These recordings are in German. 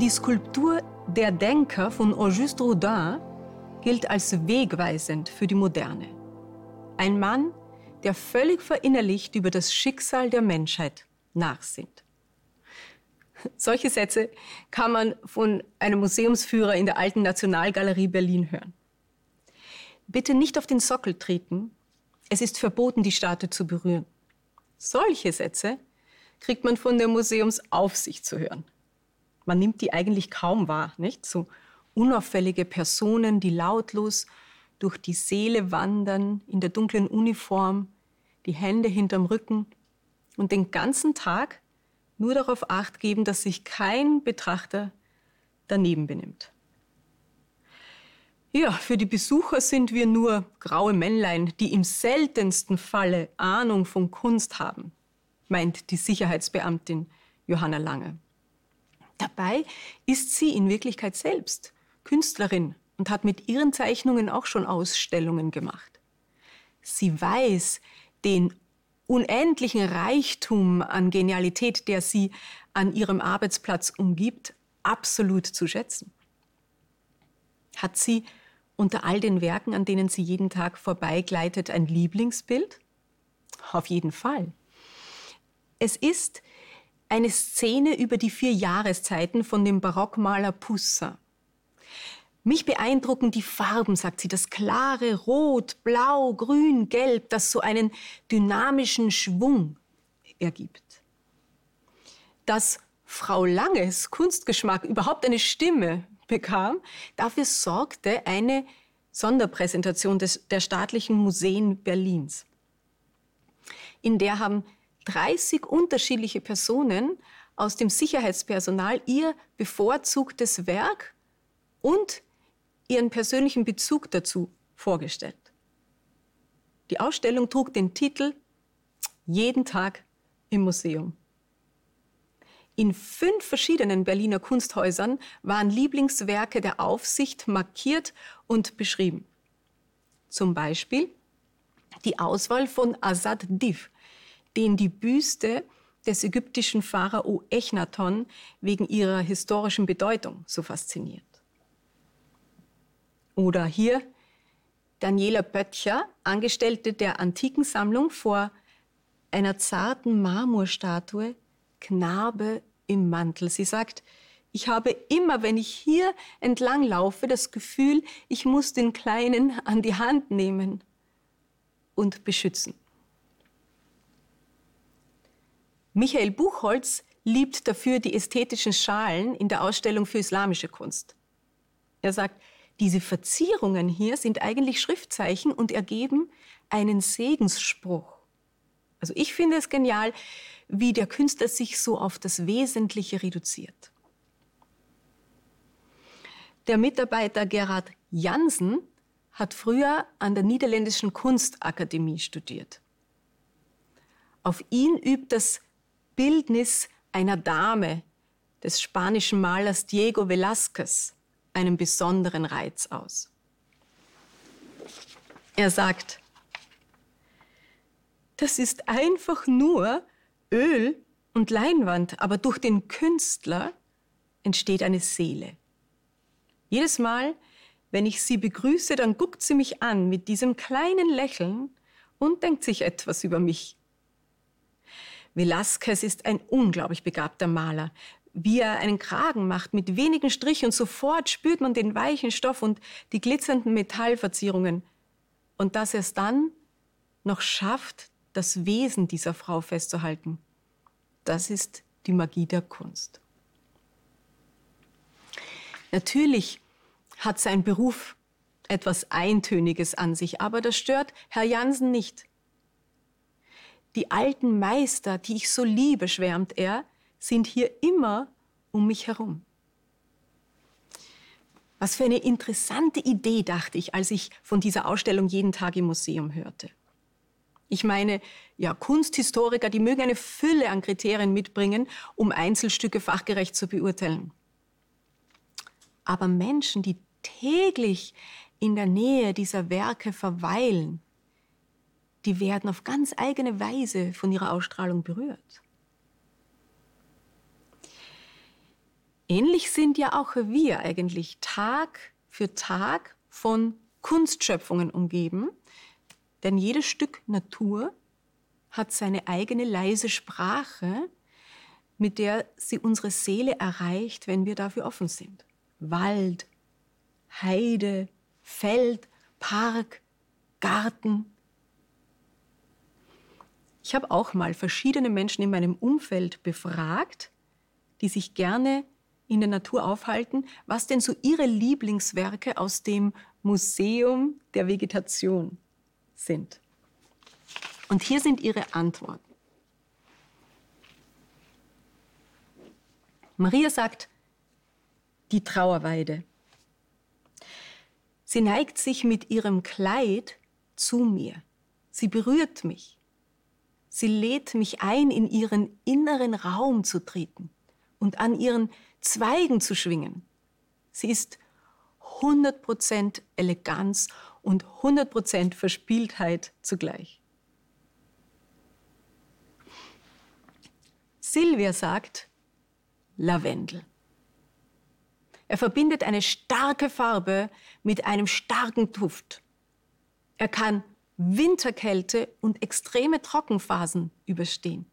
Die Skulptur Der Denker von Auguste Rodin gilt als wegweisend für die Moderne. Ein Mann, der völlig verinnerlicht über das Schicksal der Menschheit nachsinnt. Solche Sätze kann man von einem Museumsführer in der Alten Nationalgalerie Berlin hören. Bitte nicht auf den Sockel treten. Es ist verboten, die Statue zu berühren. Solche Sätze kriegt man von der Museumsaufsicht zu hören. Man nimmt die eigentlich kaum wahr, nicht? So unauffällige Personen, die lautlos durch die Seele wandern, in der dunklen Uniform, die Hände hinterm Rücken und den ganzen Tag nur darauf acht geben, dass sich kein Betrachter daneben benimmt. Ja, für die Besucher sind wir nur graue Männlein, die im seltensten Falle Ahnung von Kunst haben, meint die Sicherheitsbeamtin Johanna Lange. Dabei ist sie in Wirklichkeit selbst Künstlerin und hat mit ihren Zeichnungen auch schon Ausstellungen gemacht. Sie weiß den unendlichen Reichtum an Genialität, der sie an ihrem Arbeitsplatz umgibt, absolut zu schätzen. Hat sie unter all den Werken, an denen sie jeden Tag vorbeigleitet, ein Lieblingsbild? Auf jeden Fall. Es ist eine Szene über die vier Jahreszeiten von dem Barockmaler Poussin. Mich beeindrucken die Farben, sagt sie, das klare Rot, Blau, Grün, Gelb, das so einen dynamischen Schwung ergibt. Dass Frau Langes Kunstgeschmack überhaupt eine Stimme bekam, dafür sorgte eine Sonderpräsentation des, der staatlichen Museen Berlins. In der haben 30 unterschiedliche Personen aus dem Sicherheitspersonal ihr bevorzugtes Werk und ihren persönlichen Bezug dazu vorgestellt. Die Ausstellung trug den Titel Jeden Tag im Museum. In fünf verschiedenen Berliner Kunsthäusern waren Lieblingswerke der Aufsicht markiert und beschrieben. Zum Beispiel die Auswahl von Asad Div, den die Büste des ägyptischen Pharao Echnaton wegen ihrer historischen Bedeutung so fasziniert. Oder hier Daniela Böttcher, Angestellte der Antikensammlung, vor einer zarten Marmorstatue Knabe im Mantel. Sie sagt, ich habe immer, wenn ich hier entlang laufe, das Gefühl, ich muss den Kleinen an die Hand nehmen und beschützen. Michael Buchholz liebt dafür die ästhetischen Schalen in der Ausstellung für islamische Kunst. Er sagt, diese Verzierungen hier sind eigentlich Schriftzeichen und ergeben einen Segensspruch. Also ich finde es genial, wie der Künstler sich so auf das Wesentliche reduziert. Der Mitarbeiter Gerhard Jansen hat früher an der Niederländischen Kunstakademie studiert. Auf ihn übt das Bildnis einer Dame des spanischen Malers Diego Velázquez einen besonderen Reiz aus. Er sagt, das ist einfach nur Öl und Leinwand, aber durch den Künstler entsteht eine Seele. Jedes Mal, wenn ich sie begrüße, dann guckt sie mich an mit diesem kleinen Lächeln und denkt sich etwas über mich. Velázquez ist ein unglaublich begabter Maler wie er einen Kragen macht mit wenigen Strichen und sofort spürt man den weichen Stoff und die glitzernden Metallverzierungen. Und dass er es dann noch schafft, das Wesen dieser Frau festzuhalten, das ist die Magie der Kunst. Natürlich hat sein Beruf etwas Eintöniges an sich, aber das stört Herr Jansen nicht. Die alten Meister, die ich so liebe, schwärmt er, sind hier immer um mich herum. Was für eine interessante Idee, dachte ich, als ich von dieser Ausstellung jeden Tag im Museum hörte. Ich meine, ja, Kunsthistoriker, die mögen eine Fülle an Kriterien mitbringen, um Einzelstücke fachgerecht zu beurteilen. Aber Menschen, die täglich in der Nähe dieser Werke verweilen, die werden auf ganz eigene Weise von ihrer Ausstrahlung berührt. Ähnlich sind ja auch wir eigentlich Tag für Tag von Kunstschöpfungen umgeben, denn jedes Stück Natur hat seine eigene leise Sprache, mit der sie unsere Seele erreicht, wenn wir dafür offen sind. Wald, Heide, Feld, Park, Garten. Ich habe auch mal verschiedene Menschen in meinem Umfeld befragt, die sich gerne in der Natur aufhalten, was denn so ihre Lieblingswerke aus dem Museum der Vegetation sind. Und hier sind ihre Antworten. Maria sagt, die Trauerweide. Sie neigt sich mit ihrem Kleid zu mir. Sie berührt mich. Sie lädt mich ein, in ihren inneren Raum zu treten und an ihren Zweigen zu schwingen. Sie ist 100% Eleganz und 100% Verspieltheit zugleich. Silvia sagt Lavendel. Er verbindet eine starke Farbe mit einem starken Duft. Er kann Winterkälte und extreme Trockenphasen überstehen.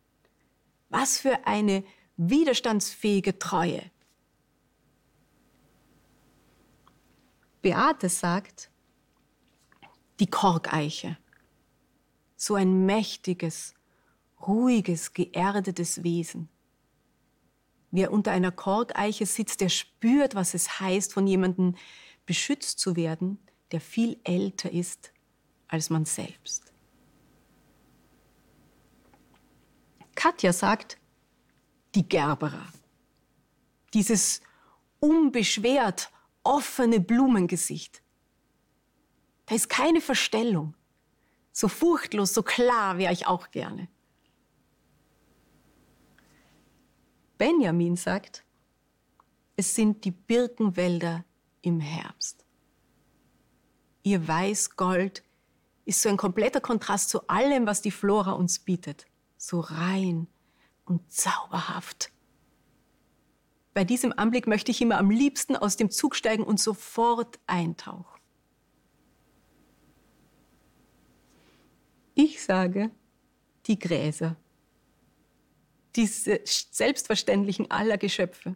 Was für eine widerstandsfähige Treue. Beate sagt, die Korkeiche. So ein mächtiges, ruhiges, geerdetes Wesen. Wer unter einer Korkeiche sitzt, der spürt, was es heißt, von jemandem beschützt zu werden, der viel älter ist als man selbst. Katja sagt, die Gerberer. Dieses unbeschwert offene Blumengesicht. Da ist keine Verstellung. So furchtlos, so klar wäre ich auch gerne. Benjamin sagt, es sind die Birkenwälder im Herbst. Ihr Weißgold ist so ein kompletter Kontrast zu allem, was die Flora uns bietet. So rein und zauberhaft. Bei diesem Anblick möchte ich immer am liebsten aus dem Zug steigen und sofort eintauchen. Ich sage, die Gräser, diese selbstverständlichen aller Geschöpfe,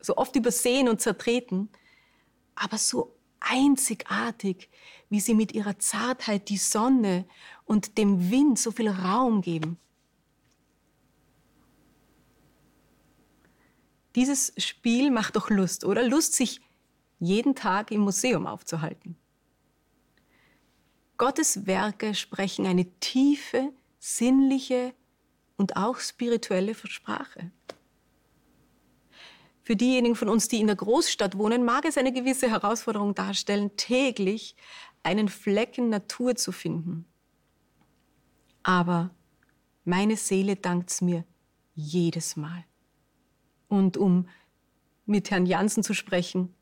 so oft übersehen und zertreten, aber so einzigartig, wie sie mit ihrer Zartheit die Sonne und dem Wind so viel Raum geben. Dieses Spiel macht doch Lust, oder? Lust, sich jeden Tag im Museum aufzuhalten. Gottes Werke sprechen eine tiefe, sinnliche und auch spirituelle Sprache. Für diejenigen von uns, die in der Großstadt wohnen, mag es eine gewisse Herausforderung darstellen, täglich einen Flecken Natur zu finden. Aber meine Seele dankt's mir jedes Mal. Und um mit Herrn Jansen zu sprechen,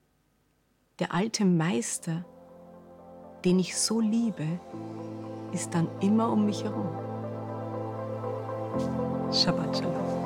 der alte Meister, den ich so liebe, ist dann immer um mich herum. Shabbat Shalom.